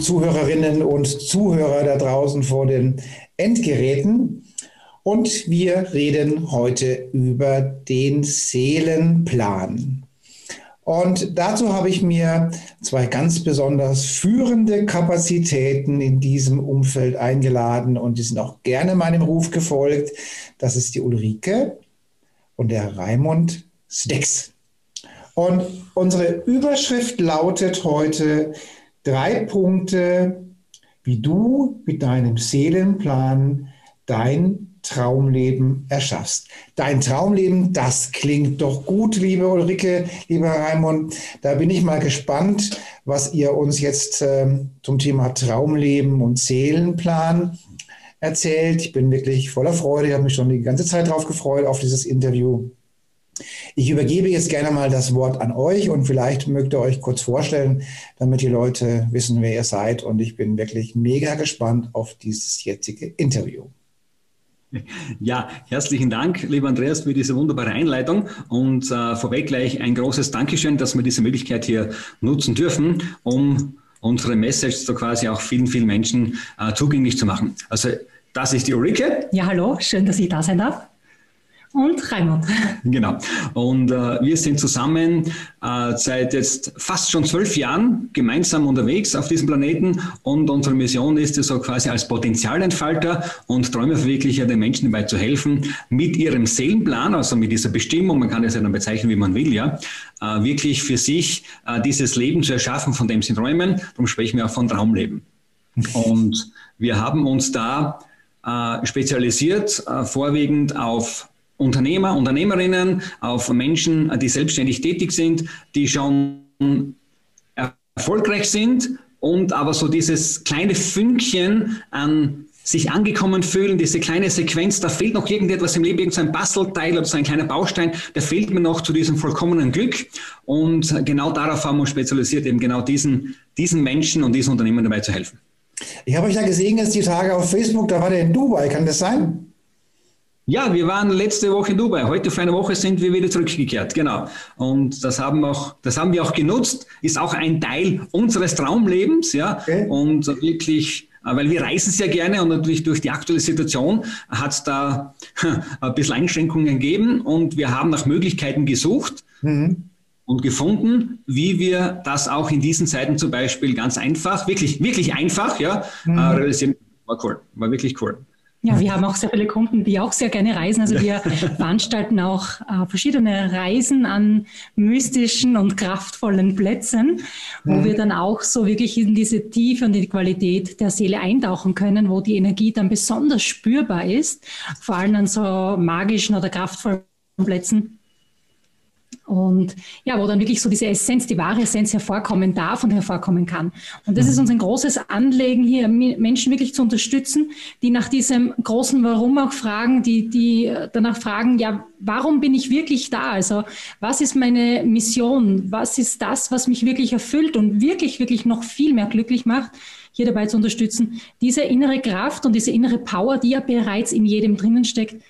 Zuhörerinnen und Zuhörer da draußen vor den Endgeräten. Und wir reden heute über den Seelenplan. Und dazu habe ich mir zwei ganz besonders führende Kapazitäten in diesem Umfeld eingeladen und die sind auch gerne meinem Ruf gefolgt. Das ist die Ulrike und der Raimund Stecks. Und unsere Überschrift lautet heute drei Punkte, wie du mit deinem Seelenplan dein Traumleben erschaffst. Dein Traumleben, das klingt doch gut, liebe Ulrike, lieber Raimund. Da bin ich mal gespannt, was ihr uns jetzt äh, zum Thema Traumleben und Seelenplan erzählt. Ich bin wirklich voller Freude. Ich habe mich schon die ganze Zeit darauf gefreut, auf dieses Interview. Ich übergebe jetzt gerne mal das Wort an euch und vielleicht mögt ihr euch kurz vorstellen, damit die Leute wissen, wer ihr seid. Und ich bin wirklich mega gespannt auf dieses jetzige Interview. Ja, herzlichen Dank, lieber Andreas, für diese wunderbare Einleitung und äh, vorweg gleich ein großes Dankeschön, dass wir diese Möglichkeit hier nutzen dürfen, um unsere Message so quasi auch vielen, vielen Menschen äh, zugänglich zu machen. Also das ist die Ulrike. Ja, hallo, schön, dass ich da sein darf und Raimund. Genau. Und äh, wir sind zusammen äh, seit jetzt fast schon zwölf Jahren gemeinsam unterwegs auf diesem Planeten und unsere Mission ist es so quasi als Potenzialentfalter und Träumeverwirklicher den Menschen dabei zu helfen, mit ihrem Seelenplan, also mit dieser Bestimmung, man kann es ja dann bezeichnen, wie man will, ja, äh, wirklich für sich äh, dieses Leben zu erschaffen, von dem sie träumen. Darum sprechen wir auch von Traumleben. Und wir haben uns da äh, spezialisiert, äh, vorwiegend auf Unternehmer, Unternehmerinnen, auf Menschen, die selbstständig tätig sind, die schon erfolgreich sind und aber so dieses kleine Fünkchen an sich angekommen fühlen, diese kleine Sequenz, da fehlt noch irgendetwas im Leben, irgendein Bastelteil oder so ein kleiner Baustein, der fehlt mir noch zu diesem vollkommenen Glück. Und genau darauf haben wir uns spezialisiert, eben genau diesen, diesen Menschen und diesen Unternehmen dabei zu helfen. Ich habe euch da gesehen jetzt die Tage auf Facebook, da war der in Dubai, kann das sein? Ja, wir waren letzte Woche in Dubai. Heute für eine Woche sind wir wieder zurückgekehrt. Genau. Und das haben, auch, das haben wir auch genutzt. Ist auch ein Teil unseres Traumlebens. Ja. Okay. Und wirklich, äh, weil wir reisen sehr gerne und natürlich durch die aktuelle Situation hat es da ein bisschen Einschränkungen gegeben und wir haben nach Möglichkeiten gesucht. Mhm und gefunden, wie wir das auch in diesen Zeiten zum Beispiel ganz einfach, wirklich, wirklich einfach, ja, mhm. äh, realisieren. War cool, war wirklich cool. Ja, wir haben auch sehr viele Kunden, die auch sehr gerne reisen. Also wir veranstalten auch äh, verschiedene Reisen an mystischen und kraftvollen Plätzen, wo mhm. wir dann auch so wirklich in diese Tiefe und in die Qualität der Seele eintauchen können, wo die Energie dann besonders spürbar ist, vor allem an so magischen oder kraftvollen Plätzen und ja, wo dann wirklich so diese Essenz, die wahre Essenz hervorkommen darf und hervorkommen kann. Und das ist mhm. uns ein großes Anliegen, hier Menschen wirklich zu unterstützen, die nach diesem großen Warum auch fragen, die, die danach fragen, ja, warum bin ich wirklich da? Also, was ist meine Mission? Was ist das, was mich wirklich erfüllt und wirklich, wirklich noch viel mehr glücklich macht? hier dabei zu unterstützen, diese innere Kraft und diese innere Power, die ja bereits in jedem drinnen steckt,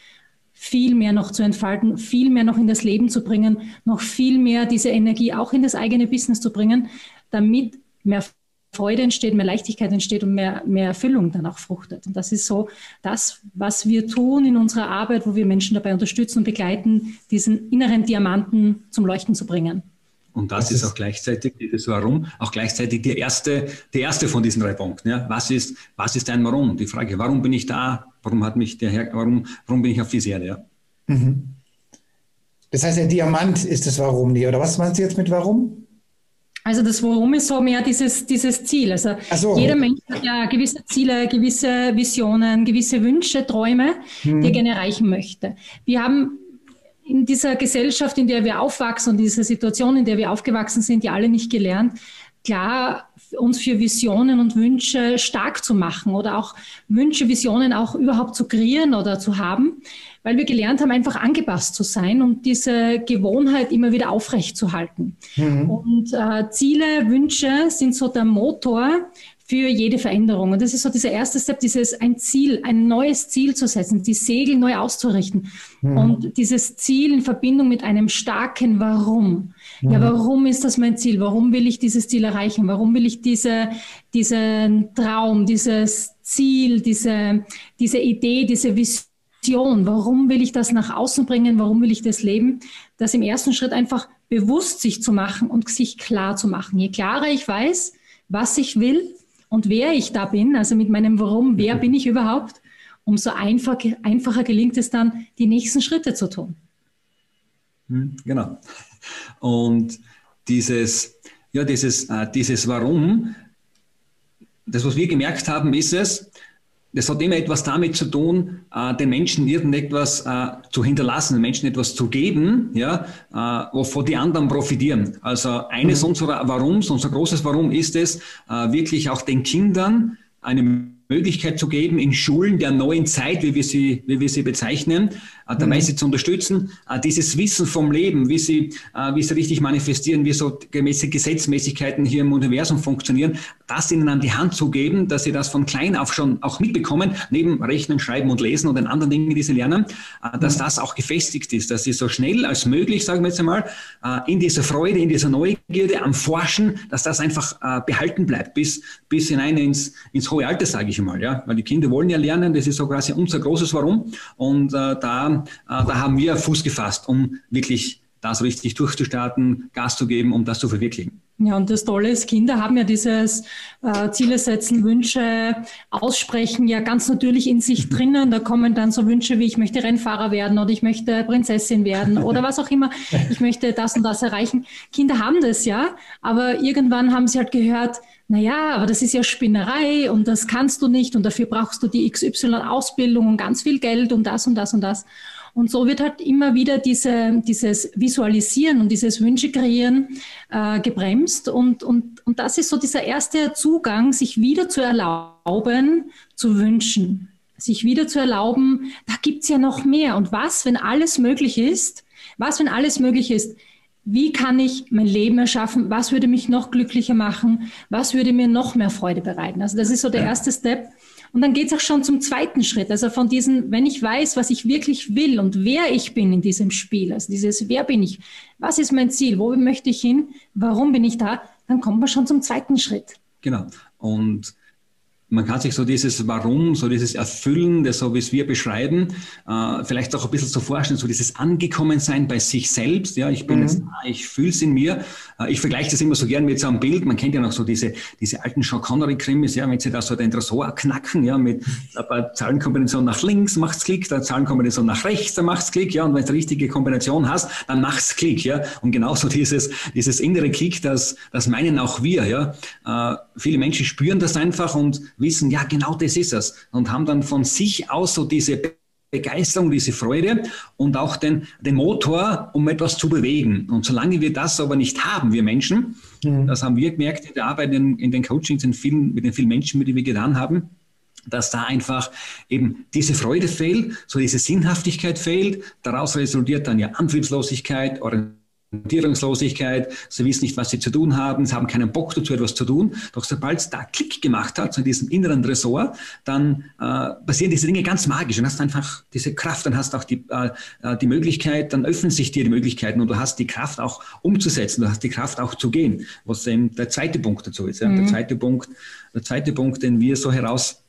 viel mehr noch zu entfalten, viel mehr noch in das Leben zu bringen, noch viel mehr diese Energie auch in das eigene Business zu bringen, damit mehr Freude entsteht, mehr Leichtigkeit entsteht und mehr, mehr Erfüllung dann auch fruchtet. Und das ist so das, was wir tun in unserer Arbeit, wo wir Menschen dabei unterstützen und begleiten, diesen inneren Diamanten zum Leuchten zu bringen. Und das, das ist auch gleichzeitig dieses Warum, auch gleichzeitig die erste, die erste von diesen drei Punkten. Ja? Was ist, was ist ein Warum? Die Frage, warum bin ich da? Warum hat mich der Herr, warum, warum bin ich auf diese Erde? Ja? Mhm. Das heißt, der Diamant ist das Warum nie, oder was meinst du jetzt mit Warum? Also das Warum ist so mehr dieses, dieses Ziel. Also so. jeder Mensch hat ja gewisse Ziele, gewisse Visionen, gewisse Wünsche, Träume, hm. die er gerne erreichen möchte. Wir haben in dieser Gesellschaft, in der wir aufwachsen und dieser Situation, in der wir aufgewachsen sind, ja alle nicht gelernt, klar uns für Visionen und Wünsche stark zu machen oder auch Wünsche, Visionen auch überhaupt zu kreieren oder zu haben, weil wir gelernt haben, einfach angepasst zu sein und diese Gewohnheit immer wieder aufrechtzuerhalten. Mhm. Und äh, Ziele, Wünsche sind so der Motor für jede Veränderung. Und das ist so dieser erste Step, dieses ein Ziel, ein neues Ziel zu setzen, die Segel neu auszurichten. Mhm. Und dieses Ziel in Verbindung mit einem starken Warum. Mhm. Ja, warum ist das mein Ziel? Warum will ich dieses Ziel erreichen? Warum will ich diese, diesen Traum, dieses Ziel, diese, diese Idee, diese Vision, warum will ich das nach außen bringen? Warum will ich das leben? Das im ersten Schritt einfach bewusst sich zu machen und sich klar zu machen. Je klarer ich weiß, was ich will, und wer ich da bin, also mit meinem Warum, wer bin ich überhaupt, umso einfach, einfacher gelingt es dann, die nächsten Schritte zu tun. Hm, genau. Und dieses, ja, dieses, äh, dieses Warum, das, was wir gemerkt haben, ist es, das hat immer etwas damit zu tun, äh, den Menschen irgendetwas äh, zu hinterlassen, den Menschen etwas zu geben, ja, äh, wovon die anderen profitieren. Also eines mhm. unserer Warums, unser großes Warum ist es, wirklich auch den Kindern eine Möglichkeit zu geben, in Schulen der neuen Zeit, wie wir sie, wie wir sie bezeichnen, dabei mhm. sie zu unterstützen, dieses Wissen vom Leben, wie sie, wie sie richtig manifestieren, wie so gemäße Gesetzmäßigkeiten hier im Universum funktionieren, das ihnen an die Hand zu geben, dass sie das von klein auf schon auch mitbekommen, neben Rechnen, Schreiben und Lesen und den anderen Dingen, die sie lernen, dass mhm. das auch gefestigt ist, dass sie so schnell als möglich, sagen wir jetzt einmal, in dieser Freude, in dieser Neugierde am Forschen, dass das einfach behalten bleibt, bis, bis hinein ins, ins hohe Alter, sage ich einmal, ja, weil die Kinder wollen ja lernen, das ist so quasi unser großes Warum und da äh, da haben wir Fuß gefasst, um wirklich das richtig durchzustarten, Gas zu geben, um das zu verwirklichen. Ja, und das Tolle ist, Kinder haben ja dieses äh, Ziele setzen, Wünsche aussprechen ja ganz natürlich in sich drinnen. Da kommen dann so Wünsche wie ich möchte Rennfahrer werden oder ich möchte Prinzessin werden oder was auch immer. Ich möchte das und das erreichen. Kinder haben das ja, aber irgendwann haben sie halt gehört, na ja, aber das ist ja Spinnerei und das kannst du nicht und dafür brauchst du die XY-Ausbildung und ganz viel Geld und das und das und das. Und so wird halt immer wieder diese, dieses Visualisieren und dieses Wünsche kreieren äh, gebremst. Und, und, und das ist so dieser erste Zugang, sich wieder zu erlauben, zu wünschen. Sich wieder zu erlauben, da gibt's ja noch mehr. Und was, wenn alles möglich ist? Was, wenn alles möglich ist? Wie kann ich mein Leben erschaffen? Was würde mich noch glücklicher machen? Was würde mir noch mehr Freude bereiten? Also das ist so der erste Step. Und dann geht es auch schon zum zweiten Schritt. Also von diesen, wenn ich weiß, was ich wirklich will und wer ich bin in diesem Spiel, also dieses, wer bin ich, was ist mein Ziel, wo möchte ich hin, warum bin ich da, dann kommt man schon zum zweiten Schritt. Genau. Und man kann sich so dieses Warum, so dieses Erfüllen, das so wie es wir beschreiben, äh, vielleicht auch ein bisschen so vorstellen, so dieses Angekommensein bei sich selbst. Ja, ich bin mhm. jetzt da, ich fühle es in mir. Äh, ich vergleiche das immer so gern mit so einem Bild. Man kennt ja noch so diese, diese alten Sean Connery-Krimis, ja, wenn sie da so den Tresor knacken, ja, mit einer Zahlenkombination nach links macht's Klick, der Zahlenkombination nach rechts, dann macht's Klick, ja, und wenn du die richtige Kombination hast, dann macht's Klick, ja. Und genauso dieses, dieses innere Klick, das, das meinen auch wir, ja. Äh, viele Menschen spüren das einfach und wissen, ja, genau das ist es. Und haben dann von sich aus so diese Begeisterung, diese Freude und auch den, den Motor, um etwas zu bewegen. Und solange wir das aber nicht haben, wir Menschen, mhm. das haben wir gemerkt in der Arbeit in, in den Coachings in vielen, mit den vielen Menschen, mit denen wir getan haben, dass da einfach eben diese Freude fehlt, so diese Sinnhaftigkeit fehlt. Daraus resultiert dann ja Antriebslosigkeit, Orientierung Orientierungslosigkeit, sie wissen nicht, was sie zu tun haben, sie haben keinen Bock dazu, etwas zu tun. Doch sobald es da Klick gemacht hat, so in diesem inneren Tresor, dann äh, passieren diese Dinge ganz magisch und hast einfach diese Kraft, dann hast auch die, äh, äh, die Möglichkeit, dann öffnen sich dir die Möglichkeiten und du hast die Kraft auch umzusetzen, du hast die Kraft auch zu gehen, was eben der zweite Punkt dazu ist. Ja. Mhm. Der zweite Punkt, der zweite Punkt, den wir so heraus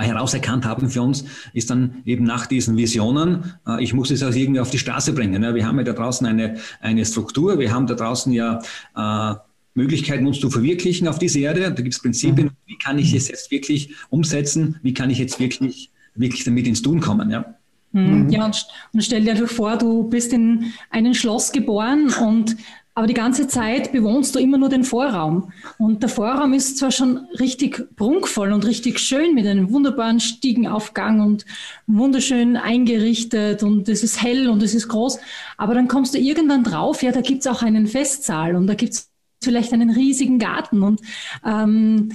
herauserkannt haben für uns, ist dann eben nach diesen Visionen, äh, ich muss es also irgendwie auf die Straße bringen. Wir haben ja da draußen eine, eine Struktur, wir haben da draußen ja äh, Möglichkeiten, uns zu verwirklichen auf dieser Erde. Da gibt es Prinzipien, mhm. wie kann ich es jetzt wirklich umsetzen, wie kann ich jetzt wirklich, wirklich damit ins Tun kommen. Ja. Mhm. Ja, und, und stell dir vor, du bist in einem Schloss geboren und aber die ganze Zeit bewohnst du immer nur den Vorraum. Und der Vorraum ist zwar schon richtig prunkvoll und richtig schön mit einem wunderbaren Stiegenaufgang und wunderschön eingerichtet und es ist hell und es ist groß. Aber dann kommst du irgendwann drauf, ja, da gibt's auch einen Festsaal und da gibt's vielleicht einen riesigen Garten und ähm,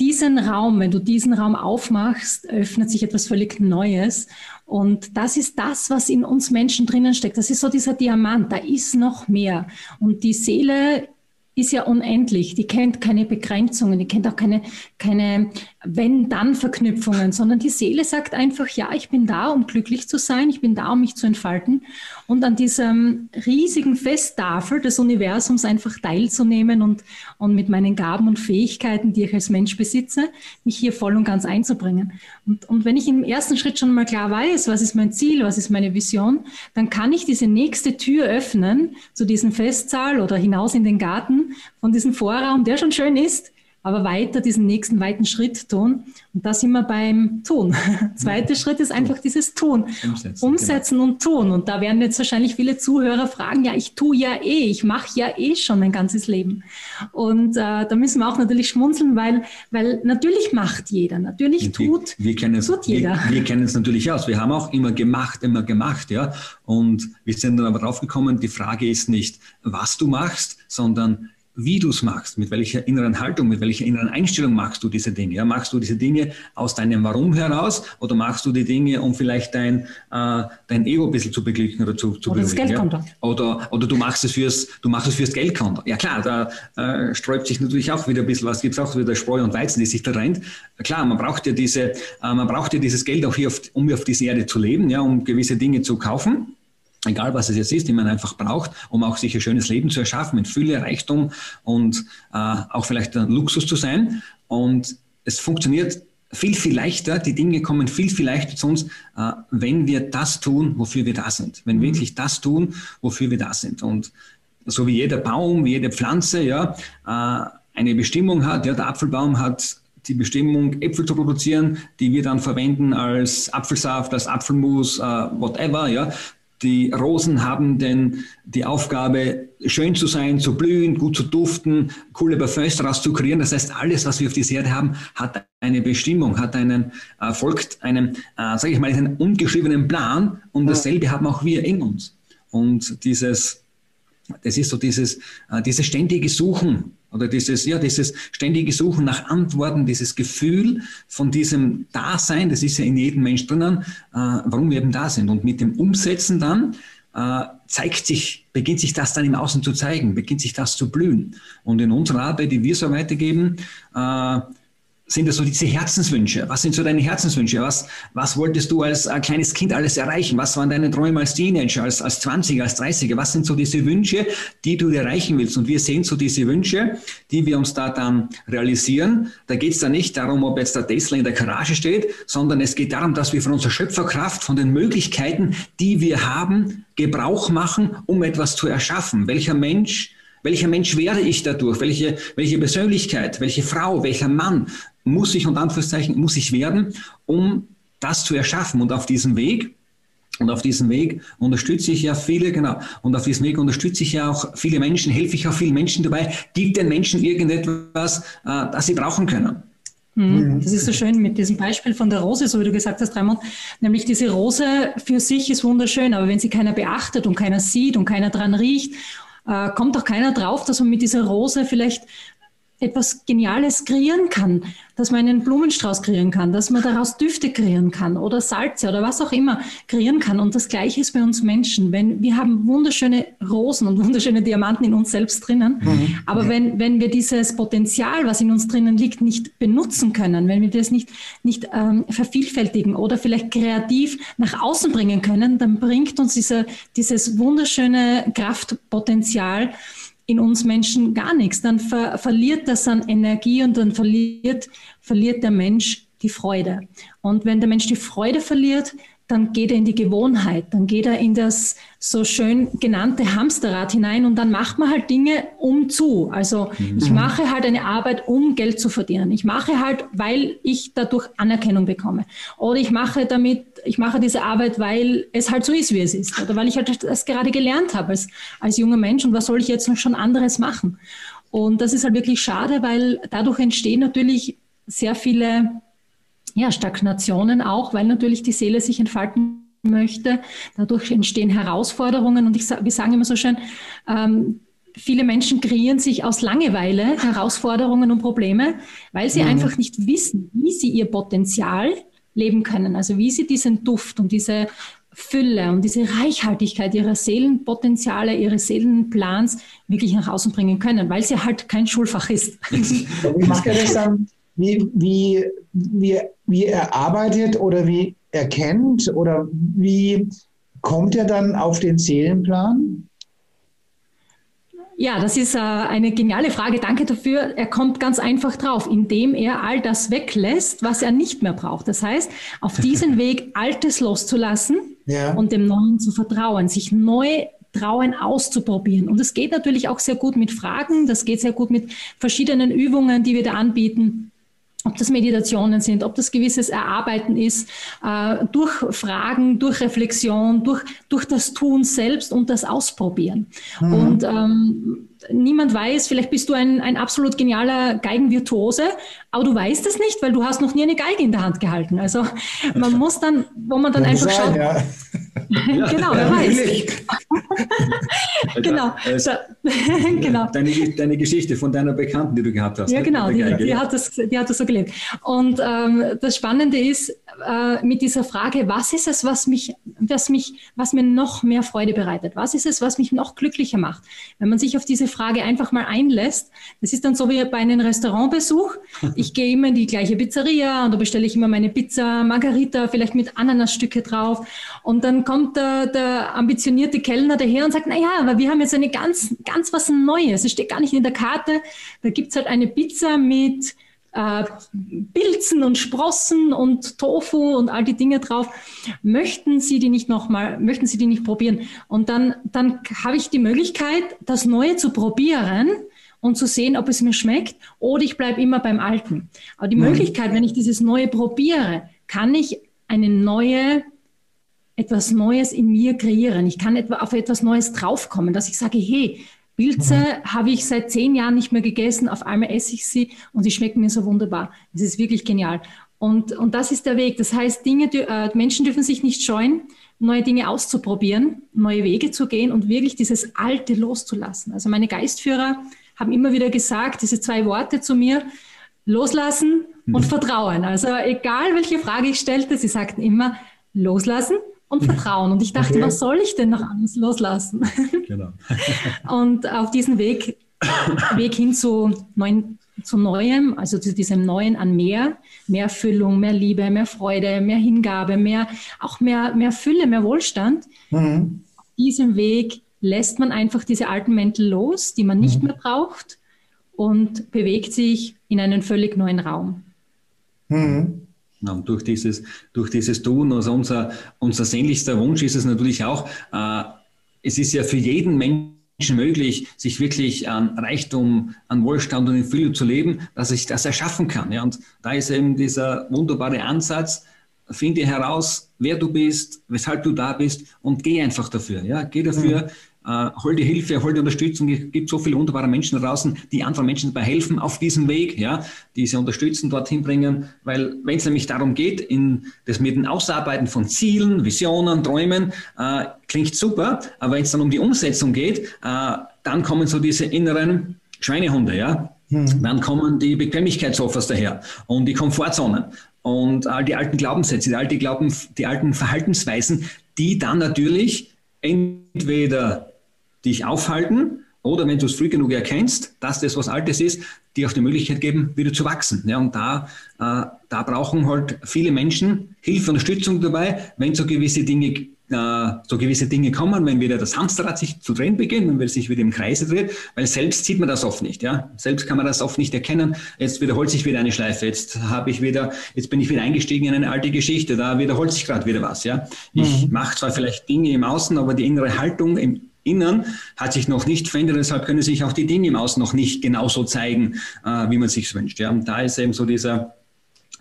diesen Raum, wenn du diesen Raum aufmachst, öffnet sich etwas völlig Neues. Und das ist das, was in uns Menschen drinnen steckt. Das ist so dieser Diamant, da ist noch mehr. Und die Seele ist ja unendlich. Die kennt keine Begrenzungen, die kennt auch keine, keine Wenn-Dann-Verknüpfungen, sondern die Seele sagt einfach, ja, ich bin da, um glücklich zu sein, ich bin da, um mich zu entfalten und an diesem riesigen Festtafel des Universums einfach teilzunehmen und, und mit meinen Gaben und Fähigkeiten, die ich als Mensch besitze, mich hier voll und ganz einzubringen. Und, und wenn ich im ersten Schritt schon mal klar weiß, was ist mein Ziel, was ist meine Vision, dann kann ich diese nächste Tür öffnen zu diesem Festsaal oder hinaus in den Garten von diesem Vorraum, der schon schön ist, aber weiter diesen nächsten weiten Schritt tun. Und da sind wir beim Tun. Zweiter Schritt ist einfach dieses Tun. Umsetzen, Umsetzen genau. und tun. Und da werden jetzt wahrscheinlich viele Zuhörer fragen, ja, ich tue ja eh, ich mache ja eh schon mein ganzes Leben. Und äh, da müssen wir auch natürlich schmunzeln, weil, weil natürlich macht jeder, natürlich tut, wir, wir es, tut jeder. Wir, wir kennen es natürlich aus. Wir haben auch immer gemacht, immer gemacht, ja. Und wir sind dann aber draufgekommen, die Frage ist nicht, was du machst, sondern wie du es machst, mit welcher inneren Haltung, mit welcher inneren Einstellung machst du diese Dinge. Ja, machst du diese Dinge aus deinem Warum heraus oder machst du die Dinge, um vielleicht dein, äh, dein Ego ein bisschen zu beglücken oder zu, zu oder das Geldkonto. Ja? Oder, oder du machst es fürs, du machst es fürs Geldkonto. Ja klar, da äh, sträubt sich natürlich auch wieder ein bisschen was, gibt es auch wieder Spreu und Weizen, die sich da rennt. Klar, man braucht ja diese, äh, man braucht ja dieses Geld auch hier, auf, um auf dieser Erde zu leben, ja, um gewisse Dinge zu kaufen egal was es jetzt ist, die man einfach braucht, um auch sich ein schönes Leben zu erschaffen, mit Fülle, Reichtum und äh, auch vielleicht ein Luxus zu sein. Und es funktioniert viel, viel leichter, die Dinge kommen viel, viel leichter zu uns, äh, wenn wir das tun, wofür wir da sind. Wenn wir mhm. wirklich das tun, wofür wir da sind. Und so wie jeder Baum, wie jede Pflanze, ja, äh, eine Bestimmung hat, ja, der Apfelbaum hat die Bestimmung, Äpfel zu produzieren, die wir dann verwenden als Apfelsaft, als Apfelmus, äh, whatever, ja. Die Rosen haben denn die Aufgabe, schön zu sein, zu blühen, gut zu duften, coole Parfums daraus zu kreieren. Das heißt, alles, was wir auf dieser Erde haben, hat eine Bestimmung, hat einen, äh, folgt einem, äh, sage ich mal, einen ungeschriebenen Plan. Und dasselbe haben auch wir in uns. Und dieses, das ist so dieses, äh, dieses ständige Suchen oder dieses, ja, dieses ständige Suchen nach Antworten, dieses Gefühl von diesem Dasein, das ist ja in jedem Mensch drinnen, äh, warum wir eben da sind. Und mit dem Umsetzen dann äh, zeigt sich, beginnt sich das dann im Außen zu zeigen, beginnt sich das zu blühen. Und in unserer Arbeit, die wir so weitergeben, äh, sind das so diese Herzenswünsche? Was sind so deine Herzenswünsche? Was, was wolltest du als äh, kleines Kind alles erreichen? Was waren deine Träume als Teenager, als, als 20er, als 30er? Was sind so diese Wünsche, die du erreichen willst? Und wir sehen so diese Wünsche, die wir uns da dann realisieren. Da geht es dann nicht darum, ob jetzt der Tesla in der Garage steht, sondern es geht darum, dass wir von unserer Schöpferkraft, von den Möglichkeiten, die wir haben, Gebrauch machen, um etwas zu erschaffen. Welcher Mensch welcher Mensch werde ich dadurch? Welche, welche Persönlichkeit, welche Frau, welcher Mann muss ich, und Anführungszeichen, muss ich werden, um das zu erschaffen? Und auf diesem Weg, und auf diesem Weg unterstütze ich ja viele, genau, und auf diesem Weg unterstütze ich ja auch viele Menschen, helfe ich auch vielen Menschen dabei, gib den Menschen irgendetwas, äh, das sie brauchen können. Mhm. Das ist so schön mit diesem Beispiel von der Rose, so wie du gesagt hast, Raimund. Nämlich diese Rose für sich ist wunderschön, aber wenn sie keiner beachtet und keiner sieht und keiner dran riecht äh, kommt auch keiner drauf, dass man mit dieser Rose vielleicht etwas Geniales kreieren kann, dass man einen Blumenstrauß kreieren kann, dass man daraus Düfte kreieren kann oder Salze oder was auch immer kreieren kann. Und das Gleiche ist bei uns Menschen. Wenn, wir haben wunderschöne Rosen und wunderschöne Diamanten in uns selbst drinnen. Mhm. Aber wenn, wenn wir dieses Potenzial, was in uns drinnen liegt, nicht benutzen können, wenn wir das nicht, nicht ähm, vervielfältigen oder vielleicht kreativ nach außen bringen können, dann bringt uns diese, dieses wunderschöne Kraftpotenzial, in uns Menschen gar nichts. Dann ver verliert das an Energie und dann verliert, verliert der Mensch die Freude. Und wenn der Mensch die Freude verliert, dann geht er in die Gewohnheit, dann geht er in das so schön genannte Hamsterrad hinein und dann macht man halt Dinge um zu. Also mhm. ich mache halt eine Arbeit, um Geld zu verdienen. Ich mache halt, weil ich dadurch Anerkennung bekomme. Oder ich mache damit, ich mache diese Arbeit, weil es halt so ist, wie es ist. Oder weil ich halt das gerade gelernt habe als, als junger Mensch und was soll ich jetzt noch schon anderes machen? Und das ist halt wirklich schade, weil dadurch entstehen natürlich sehr viele ja, Stagnationen auch, weil natürlich die Seele sich entfalten möchte. Dadurch entstehen Herausforderungen und ich, wir sagen immer so schön, ähm, viele Menschen kreieren sich aus Langeweile Herausforderungen und Probleme, weil sie mhm. einfach nicht wissen, wie sie ihr Potenzial leben können. Also wie sie diesen Duft und diese Fülle und diese Reichhaltigkeit ihrer Seelenpotenziale, ihres Seelenplans wirklich nach außen bringen können, weil sie halt kein Schulfach ist. Wie macht das dann? Wie, wie, wie, wie er arbeitet oder wie er kennt oder wie kommt er dann auf den Seelenplan? Ja, das ist äh, eine geniale Frage. Danke dafür. Er kommt ganz einfach drauf, indem er all das weglässt, was er nicht mehr braucht. Das heißt, auf diesen Weg Altes loszulassen ja. und dem Neuen zu vertrauen, sich neu trauen auszuprobieren. Und es geht natürlich auch sehr gut mit Fragen, das geht sehr gut mit verschiedenen Übungen, die wir da anbieten ob das Meditationen sind, ob das gewisses Erarbeiten ist, äh, durch Fragen, durch Reflexion, durch, durch das Tun selbst und das Ausprobieren. Mhm. Und ähm, niemand weiß, vielleicht bist du ein, ein absolut genialer Geigenvirtuose, aber du weißt es nicht, weil du hast noch nie eine Geige in der Hand gehalten. Also man muss dann, wo man dann einfach sein, schaut. Ja. genau, wer weiß. genau. Genau. Deine, deine Geschichte von deiner Bekannten, die du gehabt hast. Ja, ne? genau, die, die, hat das, die hat das so gelebt. Und ähm, das Spannende ist äh, mit dieser Frage, was ist es, was mich, was mich, was mir noch mehr Freude bereitet? Was ist es, was mich noch glücklicher macht? Wenn man sich auf diese Frage einfach mal einlässt, das ist dann so wie bei einem Restaurantbesuch. Ich gehe immer in die gleiche Pizzeria und da bestelle ich immer meine Pizza Margarita, vielleicht mit Ananasstücke drauf. Und dann kommt der, der ambitionierte Kellner daher und sagt, na ja, aber wir haben jetzt eine ganz, ganz was Neues. Es steht gar nicht in der Karte. Da gibt's halt eine Pizza mit äh, Pilzen und Sprossen und Tofu und all die Dinge drauf. Möchten Sie die nicht nochmal, möchten Sie die nicht probieren? Und dann, dann habe ich die Möglichkeit, das Neue zu probieren und zu sehen, ob es mir schmeckt oder ich bleibe immer beim Alten. Aber die mhm. Möglichkeit, wenn ich dieses Neue probiere, kann ich eine neue etwas Neues in mir kreieren. Ich kann etwa auf etwas Neues draufkommen, dass ich sage, hey, Pilze mhm. habe ich seit zehn Jahren nicht mehr gegessen. Auf einmal esse ich sie und sie schmecken mir so wunderbar. Das ist wirklich genial. Und, und das ist der Weg. Das heißt, Dinge, äh, Menschen dürfen sich nicht scheuen, neue Dinge auszuprobieren, neue Wege zu gehen und wirklich dieses Alte loszulassen. Also meine Geistführer haben immer wieder gesagt, diese zwei Worte zu mir, loslassen und mhm. vertrauen. Also egal, welche Frage ich stellte, sie sagten immer, loslassen und Vertrauen. Und ich dachte, okay. was soll ich denn noch alles loslassen? Genau. und auf diesen Weg, Weg hin zu, neuen, zu Neuem, also zu diesem Neuen an mehr, mehr Füllung, mehr Liebe, mehr Freude, mehr Hingabe, mehr, auch mehr, mehr Fülle, mehr Wohlstand. Mhm. Auf diesem Weg lässt man einfach diese alten Mäntel los, die man nicht mhm. mehr braucht und bewegt sich in einen völlig neuen Raum. Mhm. Und durch dieses, durch dieses Tun, also unser, unser sehnlichster Wunsch ist es natürlich auch, äh, es ist ja für jeden Menschen möglich, sich wirklich an Reichtum, an Wohlstand und in Fülle zu leben, dass ich das erschaffen kann. Ja? Und da ist eben dieser wunderbare Ansatz, finde heraus, wer du bist, weshalb du da bist und geh einfach dafür. Ja? Geh dafür, mhm äh, hol die Hilfe, hol die Unterstützung. Es gibt so viele wunderbare Menschen draußen, die anderen Menschen dabei helfen auf diesem Weg, ja, die sie unterstützen, dorthin bringen. Weil wenn es nämlich darum geht, in das mit dem Ausarbeiten von Zielen, Visionen, Träumen, äh, klingt super, aber wenn es dann um die Umsetzung geht, äh, dann kommen so diese inneren Schweinehunde, ja. Hm. Dann kommen die Bequemlichkeitsoffers daher und die Komfortzonen und all die alten Glaubenssätze, die, alte Glauben, die alten Verhaltensweisen, die dann natürlich entweder dich aufhalten oder wenn du es früh genug erkennst, dass das was Altes ist, dir auch die Möglichkeit geben, wieder zu wachsen. Ja, und da, äh, da brauchen halt viele Menschen Hilfe, Unterstützung dabei, wenn so gewisse Dinge äh, so gewisse Dinge kommen, wenn wieder das Hamsterrad sich zu drehen beginnt, wenn es sich wieder im Kreise dreht, weil selbst sieht man das oft nicht, ja. Selbst kann man das oft nicht erkennen. Jetzt wiederholt sich wieder eine Schleife. Jetzt habe ich wieder, jetzt bin ich wieder eingestiegen in eine alte Geschichte. Da wiederholt sich gerade wieder was, ja. Ich mhm. mache zwar vielleicht Dinge im Außen, aber die innere Haltung im Innern hat sich noch nicht verändert, deshalb können sich auch die Dinge im Außen noch nicht genauso zeigen, äh, wie man sich wünscht. Ja. Und da ist eben so dieser,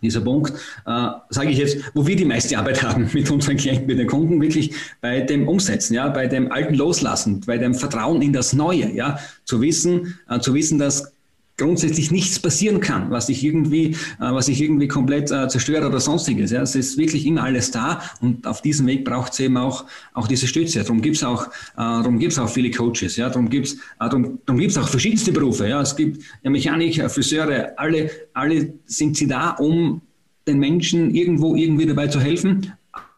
dieser Punkt, äh, sage ich jetzt, wo wir die meiste Arbeit haben mit unseren Klienten, mit den Kunden, wirklich bei dem Umsetzen, ja, bei dem alten Loslassen, bei dem Vertrauen in das Neue, ja, zu wissen, äh, zu wissen, dass grundsätzlich nichts passieren kann, was ich irgendwie, äh, was ich irgendwie komplett äh, zerstöre oder sonstiges. Ja, es ist wirklich immer alles da und auf diesem Weg braucht es eben auch, auch diese Stütze. Darum gibt es auch, äh, darum auch viele Coaches. Ja, darum gibt es, darum, darum gibt's auch verschiedenste Berufe. Ja, es gibt ja, Mechaniker, Friseure, alle, alle sind sie da, um den Menschen irgendwo irgendwie dabei zu helfen,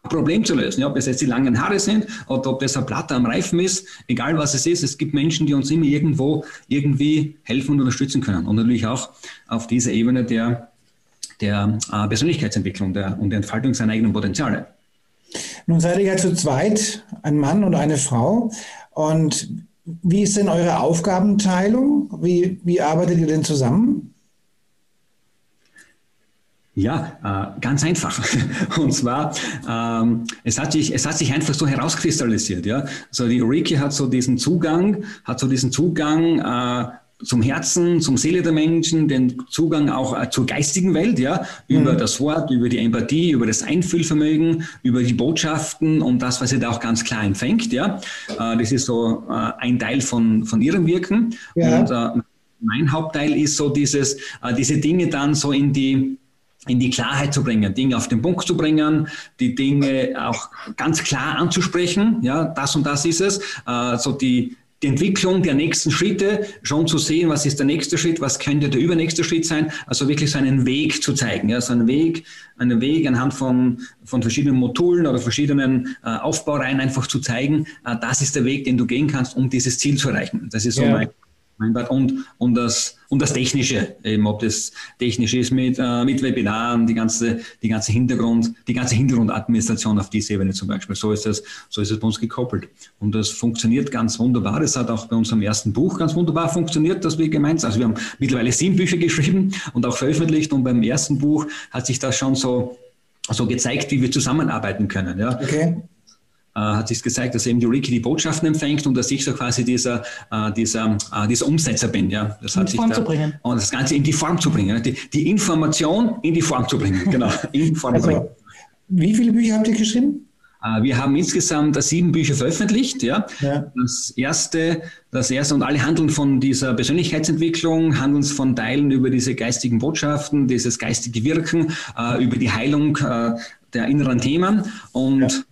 Problem zu lösen. Ja, ob es jetzt die langen Haare sind oder ob das ein Platte am Reifen ist, egal was es ist, es gibt Menschen, die uns immer irgendwo irgendwie helfen und unterstützen können. Und natürlich auch auf dieser Ebene der, der äh, Persönlichkeitsentwicklung der, und der Entfaltung seiner eigenen Potenziale. Nun seid ihr ja zu zweit, ein Mann und eine Frau. Und wie ist denn eure Aufgabenteilung? Wie, wie arbeitet ihr denn zusammen? Ja, äh, ganz einfach. Und zwar, ähm, es, hat sich, es hat sich einfach so herauskristallisiert. Ja? Also die Ulrike hat so diesen Zugang, hat so diesen Zugang äh, zum Herzen, zum Seele der Menschen, den Zugang auch äh, zur geistigen Welt, ja, über mhm. das Wort, über die Empathie, über das Einfühlvermögen, über die Botschaften und das, was sie da auch ganz klar empfängt, ja. Äh, das ist so äh, ein Teil von, von ihrem Wirken. Ja. Und äh, mein Hauptteil ist so dieses, äh, diese Dinge dann so in die, in die Klarheit zu bringen, Dinge auf den Punkt zu bringen, die Dinge auch ganz klar anzusprechen. Ja, das und das ist es. Äh, so die, die Entwicklung der nächsten Schritte, schon zu sehen, was ist der nächste Schritt, was könnte der übernächste Schritt sein. Also wirklich so einen Weg zu zeigen. Ja, so einen Weg, einen Weg anhand von, von verschiedenen Modulen oder verschiedenen äh, Aufbaureihen einfach zu zeigen, äh, das ist der Weg, den du gehen kannst, um dieses Ziel zu erreichen. Das ist so ja. mein und, und, das, und das Technische, eben ob das technisch ist mit, äh, mit Webinaren, die ganze, die ganze Hintergrund, die ganze Hintergrundadministration auf dieser Ebene zum Beispiel. So ist es, so ist es bei uns gekoppelt. Und das funktioniert ganz wunderbar. Das hat auch bei unserem ersten Buch ganz wunderbar funktioniert, dass wir gemeinsam, also wir haben mittlerweile sieben Bücher geschrieben und auch veröffentlicht und beim ersten Buch hat sich das schon so, so gezeigt, wie wir zusammenarbeiten können. Ja. Okay. Äh, hat sich gezeigt, dass eben die Ulrike die Botschaften empfängt und dass ich so quasi dieser, äh, dieser, äh, dieser Umsetzer bin. Ja. Das in hat die Form da, zu bringen. Und das Ganze in die Form zu bringen. Die, die Information in die Form zu bringen. Genau, in Form also, bringen. Wie viele Bücher habt ihr geschrieben? Wir haben insgesamt sieben Bücher veröffentlicht. Ja. ja. Das erste, das erste und alle handeln von dieser Persönlichkeitsentwicklung, handeln von Teilen über diese geistigen Botschaften, dieses geistige Wirken, über die Heilung der inneren Themen und ja.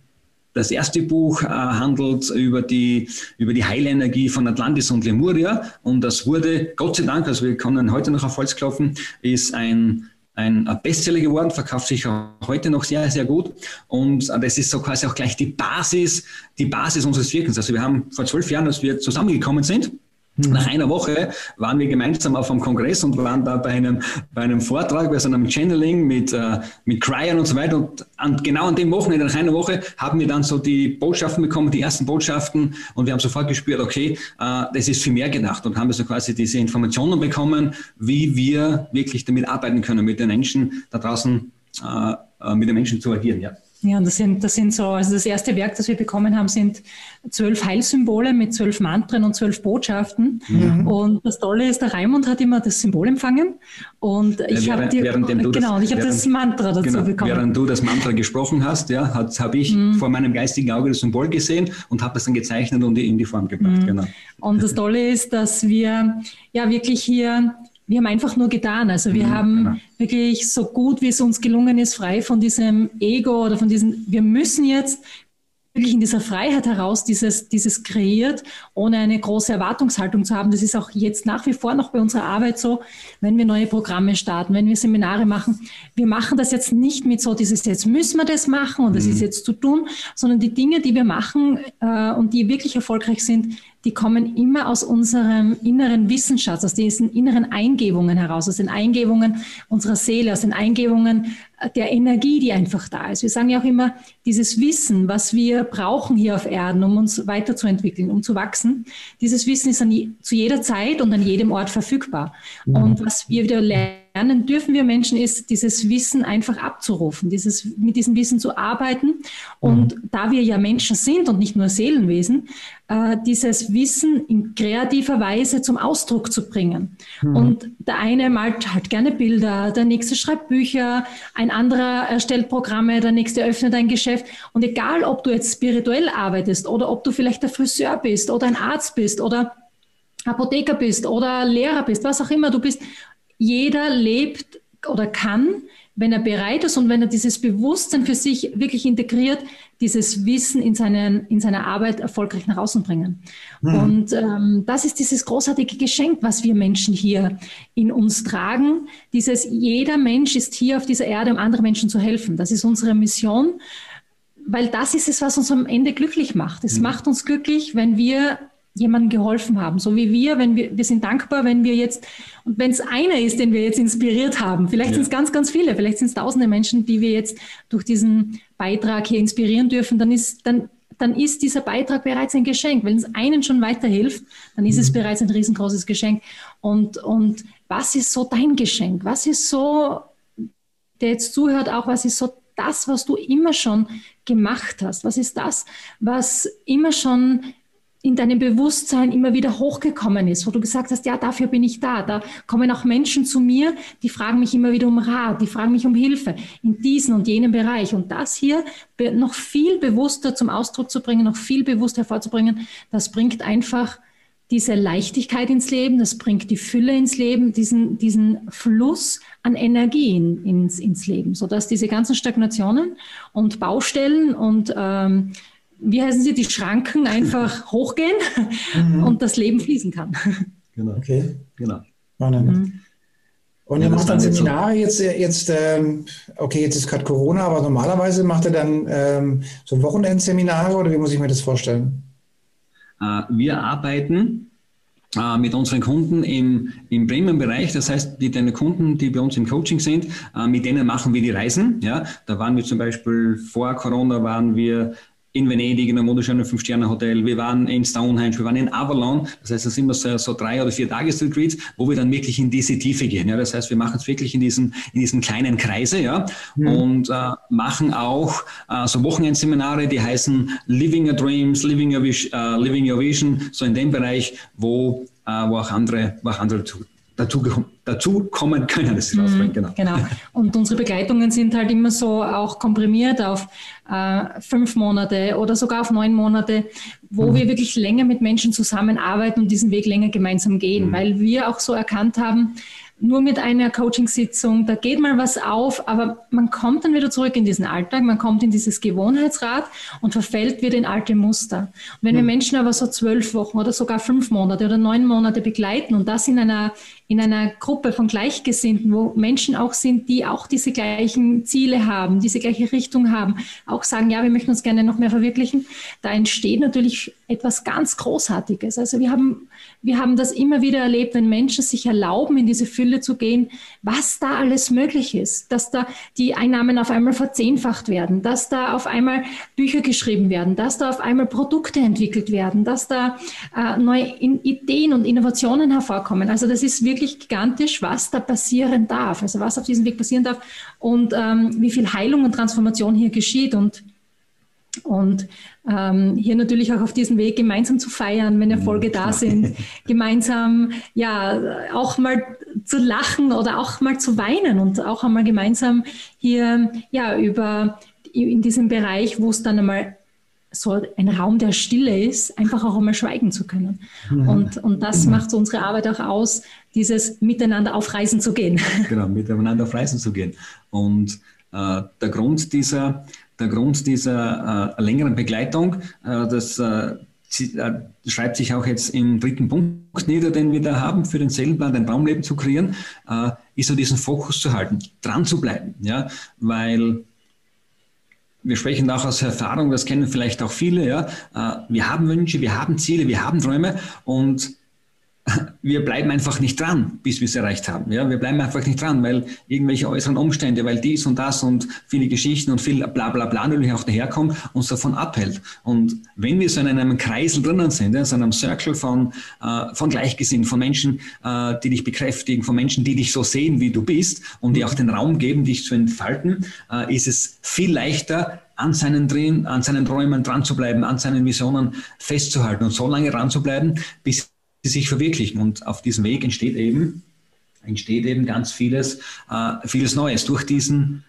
Das erste Buch äh, handelt über die, über die Heilenergie von Atlantis und Lemuria und das wurde, Gott sei Dank, also wir können heute noch auf Holz klopfen, ist ein ein Bestseller geworden, verkauft sich heute noch sehr, sehr gut. Und das ist so quasi auch gleich die Basis, die Basis unseres Wirkens. Also wir haben vor zwölf Jahren, als wir zusammengekommen sind. Nach einer Woche waren wir gemeinsam auf einem Kongress und waren da bei einem, bei einem Vortrag, bei so einem Channeling mit, äh, mit Cryern und so weiter. Und an, genau an dem Wochenende, nach einer Woche, haben wir dann so die Botschaften bekommen, die ersten Botschaften. Und wir haben sofort gespürt, okay, äh, das ist viel mehr gedacht. Und haben wir so quasi diese Informationen bekommen, wie wir wirklich damit arbeiten können, mit den Menschen da draußen, äh, äh mit den Menschen zu agieren. Ja. Ja, und das sind, das sind so, also das erste Werk, das wir bekommen haben, sind zwölf Heilsymbole mit zwölf Mantren und zwölf Botschaften. Mhm. Und das Tolle ist, der Raimund hat immer das Symbol empfangen und ich habe genau, ich habe das Mantra dazu genau, bekommen. Während du das Mantra gesprochen hast, ja, habe ich mhm. vor meinem geistigen Auge das Symbol gesehen und habe das dann gezeichnet und in die Form gebracht. Mhm. Genau. Und das Tolle ist, dass wir ja wirklich hier wir haben einfach nur getan. Also wir mhm, haben genau. wirklich so gut, wie es uns gelungen ist, frei von diesem Ego oder von diesem, wir müssen jetzt wirklich in dieser Freiheit heraus dieses, dieses kreiert, ohne eine große Erwartungshaltung zu haben. Das ist auch jetzt nach wie vor noch bei unserer Arbeit so, wenn wir neue Programme starten, wenn wir Seminare machen. Wir machen das jetzt nicht mit so dieses, jetzt müssen wir das machen und das mhm. ist jetzt zu tun, sondern die Dinge, die wir machen äh, und die wirklich erfolgreich sind, die kommen immer aus unserem inneren Wissensschatz, aus diesen inneren Eingebungen heraus, aus den Eingebungen unserer Seele, aus den Eingebungen der Energie, die einfach da ist. Wir sagen ja auch immer, dieses Wissen, was wir brauchen hier auf Erden, um uns weiterzuentwickeln, um zu wachsen, dieses Wissen ist an, zu jeder Zeit und an jedem Ort verfügbar. Mhm. Und was wir wieder lernen, lernen dürfen wir Menschen ist, dieses Wissen einfach abzurufen, dieses, mit diesem Wissen zu arbeiten. Und mhm. da wir ja Menschen sind und nicht nur Seelenwesen, äh, dieses Wissen in kreativer Weise zum Ausdruck zu bringen. Mhm. Und der eine malt halt gerne Bilder, der nächste schreibt Bücher, ein anderer erstellt Programme, der nächste öffnet ein Geschäft. Und egal, ob du jetzt spirituell arbeitest oder ob du vielleicht der Friseur bist oder ein Arzt bist oder Apotheker bist oder Lehrer bist, was auch immer du bist, jeder lebt oder kann, wenn er bereit ist und wenn er dieses Bewusstsein für sich wirklich integriert, dieses Wissen in, seinen, in seiner Arbeit erfolgreich nach außen bringen. Mhm. Und ähm, das ist dieses großartige Geschenk, was wir Menschen hier in uns tragen. Dieses, jeder Mensch ist hier auf dieser Erde, um anderen Menschen zu helfen. Das ist unsere Mission, weil das ist es, was uns am Ende glücklich macht. Es mhm. macht uns glücklich, wenn wir jemandem geholfen haben. So wie wir, wenn wir, wir sind dankbar, wenn wir jetzt, und wenn es einer ist, den wir jetzt inspiriert haben, vielleicht ja. sind es ganz, ganz viele, vielleicht sind es tausende Menschen, die wir jetzt durch diesen Beitrag hier inspirieren dürfen, dann ist, dann, dann ist dieser Beitrag bereits ein Geschenk. Wenn es einen schon weiterhilft, dann ist mhm. es bereits ein riesengroßes Geschenk. Und, und was ist so dein Geschenk? Was ist so, der jetzt zuhört, auch was ist so das, was du immer schon gemacht hast? Was ist das, was immer schon in deinem Bewusstsein immer wieder hochgekommen ist, wo du gesagt hast, ja, dafür bin ich da. Da kommen auch Menschen zu mir, die fragen mich immer wieder um Rat, die fragen mich um Hilfe in diesem und jenem Bereich. Und das hier noch viel bewusster zum Ausdruck zu bringen, noch viel bewusster hervorzubringen, das bringt einfach diese Leichtigkeit ins Leben, das bringt die Fülle ins Leben, diesen, diesen Fluss an Energien ins, ins Leben, sodass diese ganzen Stagnationen und Baustellen und ähm, wie heißen sie, die Schranken einfach hochgehen mhm. und das Leben fließen kann. Genau. Okay. Genau. Mhm. Und ihr macht dann Seminare jetzt, jetzt ähm, okay, jetzt ist gerade Corona, aber normalerweise macht ihr dann ähm, so Wochenendseminare oder wie muss ich mir das vorstellen? Äh, wir arbeiten äh, mit unseren Kunden im, im Premium-Bereich. Das heißt, die deine Kunden, die bei uns im Coaching sind, äh, mit denen machen wir die Reisen. Ja, da waren wir zum Beispiel vor Corona waren wir in Venedig in einem wunderschönen Fünf-Sterne-Hotel. Wir waren in Stonehenge, wir waren in Avalon. Das heißt, das sind immer so, so drei oder vier Tagesretreats, wo wir dann wirklich in diese Tiefe gehen. Ja, das heißt, wir machen es wirklich in diesen, in diesen kleinen Kreise, ja, mhm. und äh, machen auch äh, so Wochenendseminare, die heißen Living Your Dreams, Living Your, Vision, uh, Living Your Vision, so in dem Bereich, wo, äh, wo auch andere, wo auch andere dazu, dazu kommen können. Das mhm, genau. genau. Und unsere Begleitungen sind halt immer so auch komprimiert auf äh, fünf Monate oder sogar auf neun Monate, wo mhm. wir wirklich länger mit Menschen zusammenarbeiten und diesen Weg länger gemeinsam gehen, mhm. weil wir auch so erkannt haben, nur mit einer Coachingsitzung, da geht mal was auf, aber man kommt dann wieder zurück in diesen Alltag, man kommt in dieses Gewohnheitsrad und verfällt wieder in alte Muster. Und wenn wir hm. Menschen aber so zwölf Wochen oder sogar fünf Monate oder neun Monate begleiten und das in einer, in einer Gruppe von Gleichgesinnten, wo Menschen auch sind, die auch diese gleichen Ziele haben, diese gleiche Richtung haben, auch sagen, ja, wir möchten uns gerne noch mehr verwirklichen, da entsteht natürlich etwas ganz Großartiges. Also wir haben, wir haben das immer wieder erlebt, wenn Menschen sich erlauben, in diese Fülle zu gehen, was da alles möglich ist, dass da die Einnahmen auf einmal verzehnfacht werden, dass da auf einmal Bücher geschrieben werden, dass da auf einmal Produkte entwickelt werden, dass da äh, neue Ideen und Innovationen hervorkommen. Also das ist wirklich gigantisch, was da passieren darf, also was auf diesem Weg passieren darf und ähm, wie viel Heilung und Transformation hier geschieht und und ähm, hier natürlich auch auf diesem Weg gemeinsam zu feiern, wenn Erfolge da sind, gemeinsam ja auch mal zu lachen oder auch mal zu weinen und auch einmal gemeinsam hier ja über in diesem Bereich, wo es dann einmal so ein Raum der Stille ist, einfach auch einmal schweigen zu können. Mhm. Und, und das mhm. macht unsere Arbeit auch aus, dieses Miteinander auf Reisen zu gehen. Genau, miteinander auf Reisen zu gehen. Und äh, der Grund dieser der Grund dieser äh, längeren Begleitung, äh, das äh, äh, schreibt sich auch jetzt im dritten Punkt nieder, den wir da haben, für den Seelenplan, ein Traumleben zu kreieren, äh, ist so diesen Fokus zu halten, dran zu bleiben, ja, weil wir sprechen auch aus Erfahrung, das kennen vielleicht auch viele, ja, äh, wir haben Wünsche, wir haben Ziele, wir haben Träume und wir bleiben einfach nicht dran, bis wir es erreicht haben. Ja, wir bleiben einfach nicht dran, weil irgendwelche äußeren Umstände, weil dies und das und viele Geschichten und viel bla bla bla natürlich auch daherkommt, uns davon abhält. Und wenn wir so in einem Kreisel drinnen sind, in so einem Circle von, äh, von Gleichgesinnten, von Menschen, äh, die dich bekräftigen, von Menschen, die dich so sehen, wie du bist und die auch den Raum geben, dich zu entfalten, äh, ist es viel leichter, an seinen, Drehen, an seinen Träumen dran zu bleiben, an seinen Visionen festzuhalten und so lange dran zu bleiben, bis die sich verwirklichen. Und auf diesem Weg entsteht eben, entsteht eben ganz vieles, äh, vieles Neues durch diesen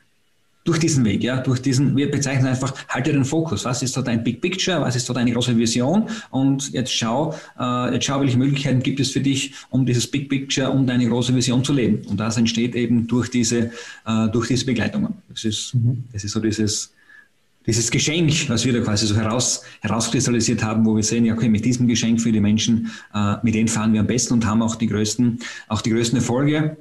durch diesen Weg, ja, durch diesen, wir bezeichnen einfach, halte den Fokus. Was ist da dein Big Picture? Was ist da deine große Vision? Und jetzt schau, äh, jetzt schau, welche Möglichkeiten gibt es für dich, um dieses Big Picture, um deine große Vision zu leben. Und das entsteht eben durch diese, äh, durch diese Begleitungen. Das ist, mhm. das ist so dieses, dieses Geschenk, was wir da quasi so heraus, herauskristallisiert haben, wo wir sehen, ja, okay, mit diesem Geschenk für die Menschen, äh, mit denen fahren wir am besten und haben auch die größten, auch die größten Erfolge.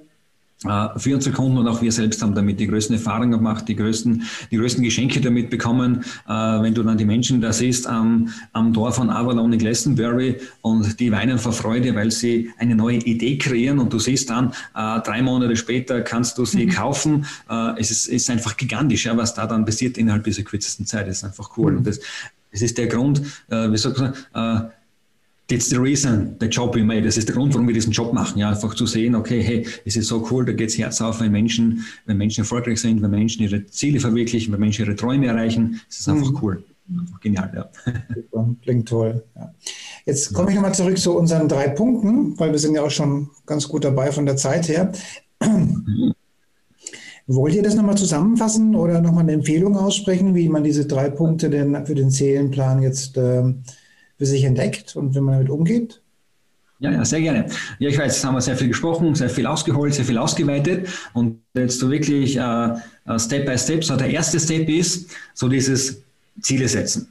Äh, für unsere Kunden und auch wir selbst haben damit die größten Erfahrungen gemacht, die größten, die größten Geschenke damit bekommen. Äh, wenn du dann die Menschen da siehst am, am Tor von Avalon in Glastonbury und die weinen vor Freude, weil sie eine neue Idee kreieren und du siehst dann, äh, drei Monate später kannst du sie mhm. kaufen. es ist, ist einfach gigantisch, ja, was da dann passiert innerhalb dieser kürzesten Zeit. Das ist einfach cool. Mhm. Und das, das ist der Grund, wie sagt man, That's the reason the job we made. Das ist der Grund, warum wir diesen Job machen. Ja, einfach zu sehen, okay, hey, es ist so cool, da geht's Herz auf, wenn Menschen, wenn Menschen erfolgreich sind, wenn Menschen ihre Ziele verwirklichen, wenn Menschen ihre Träume erreichen. Es ist einfach mhm. cool. Genial, ja. Klingt toll. Ja. Jetzt komme ich nochmal zurück zu unseren drei Punkten, weil wir sind ja auch schon ganz gut dabei von der Zeit her. Mhm. Wollt ihr das nochmal zusammenfassen oder nochmal eine Empfehlung aussprechen, wie man diese drei Punkte denn für den Seelenplan jetzt ähm, für sich entdeckt und wie man damit umgeht? Ja, ja, sehr gerne. Ja, ich weiß, jetzt haben wir sehr viel gesprochen, sehr viel ausgeholt, sehr viel ausgeweitet und jetzt so wirklich äh, äh, Step by Step. So der erste Step ist so dieses Ziele setzen.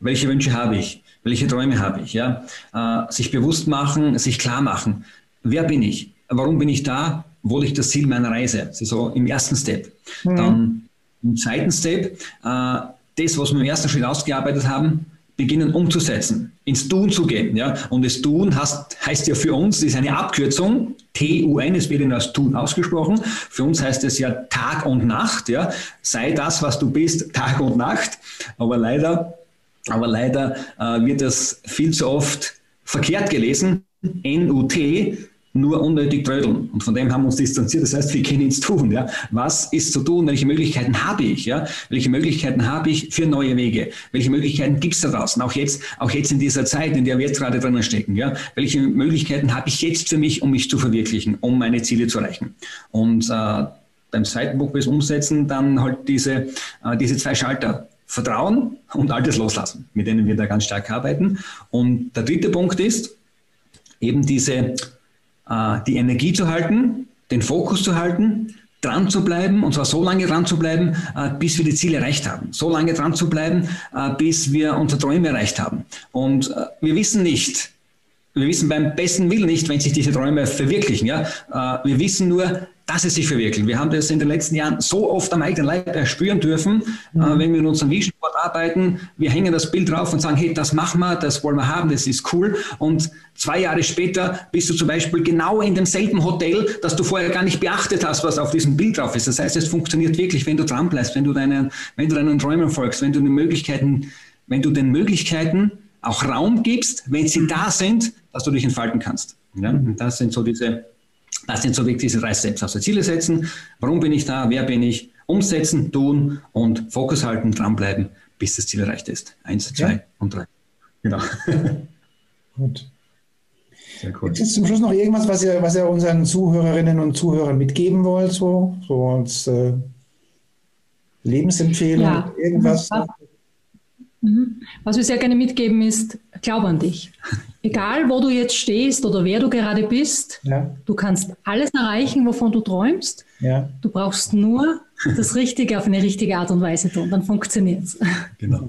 Welche Wünsche habe ich? Welche Träume habe ich? Ja, äh, sich bewusst machen, sich klar machen. Wer bin ich? Warum bin ich da? Wo liegt das Ziel meiner Reise? Das ist so im ersten Step. Mhm. Dann im zweiten Step, äh, das, was wir im ersten Schritt ausgearbeitet haben, beginnen umzusetzen, ins Tun zu gehen. Ja? Und das Tun heißt, heißt ja für uns, das ist eine Abkürzung, T-U-N, es wird in als Tun ausgesprochen. Für uns heißt es ja Tag und Nacht. Ja? Sei das, was du bist, Tag und Nacht. Aber leider, aber leider äh, wird das viel zu oft verkehrt gelesen. N-U-T, nur unnötig trödeln. Und von dem haben wir uns distanziert. Das heißt, wir gehen ins Tun. Ja? Was ist zu tun? Welche Möglichkeiten habe ich? Ja? Welche Möglichkeiten habe ich für neue Wege? Welche Möglichkeiten gibt es da draußen? Auch jetzt, auch jetzt in dieser Zeit, in der wir jetzt gerade drinnen stecken. Ja? Welche Möglichkeiten habe ich jetzt für mich, um mich zu verwirklichen, um meine Ziele zu erreichen? Und äh, beim zweiten Buch bis Umsetzen dann halt diese, äh, diese zwei Schalter. Vertrauen und Altes loslassen, mit denen wir da ganz stark arbeiten. Und der dritte Punkt ist eben diese die Energie zu halten, den Fokus zu halten, dran zu bleiben, und zwar so lange dran zu bleiben, äh, bis wir die Ziele erreicht haben. So lange dran zu bleiben, äh, bis wir unsere Träume erreicht haben. Und wir wissen nicht, wir wissen beim besten Willen nicht, wenn sich diese Träume verwirklichen. Ja? Wir wissen nur, dass es sich verwirklichen. Wir haben das in den letzten Jahren so oft am eigenen Leib erspüren dürfen, mhm. äh, wenn wir in unserem Vision Board arbeiten. Wir hängen das Bild drauf und sagen, hey, das machen wir, das wollen wir haben, das ist cool. Und zwei Jahre später bist du zum Beispiel genau in demselben Hotel, das du vorher gar nicht beachtet hast, was auf diesem Bild drauf ist. Das heißt, es funktioniert wirklich, wenn du dran bleibst, wenn du deinen, wenn du deinen Träumen folgst, wenn du den Möglichkeiten, wenn du den Möglichkeiten auch Raum gibst, wenn sie da sind, dass du dich entfalten kannst. Ja? Und das sind so diese das sind so wirklich diese drei Steps. Also Ziele setzen, warum bin ich da, wer bin ich, umsetzen, tun und Fokus halten, dranbleiben, bis das Ziel erreicht ist. Eins, zwei ja. und drei. Genau. Gut. Sehr cool. Jetzt zum Schluss noch irgendwas, was ihr, was ihr unseren Zuhörerinnen und Zuhörern mitgeben wollt, so, so als äh, Lebensempfehlung, ja. irgendwas? Was, mhm. was wir sehr gerne mitgeben ist, glaub an dich. Egal, wo du jetzt stehst oder wer du gerade bist, ja. du kannst alles erreichen, wovon du träumst. Ja. Du brauchst nur das Richtige auf eine richtige Art und Weise tun, dann funktioniert es. Genau.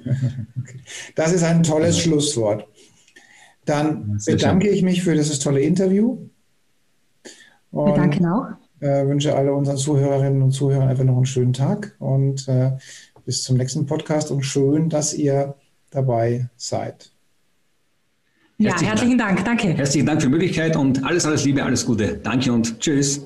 Okay. Das ist ein tolles ja. Schlusswort. Dann bedanke schön. ich mich für dieses tolle Interview. Und Wir danken auch. Äh, wünsche alle unseren Zuhörerinnen und Zuhörern einfach noch einen schönen Tag und äh, bis zum nächsten Podcast und schön, dass ihr dabei seid. Ja, herzlichen, herzlichen Dank. Dank. Danke. Herzlichen Dank für die Möglichkeit und alles, alles Liebe, alles Gute. Danke und tschüss.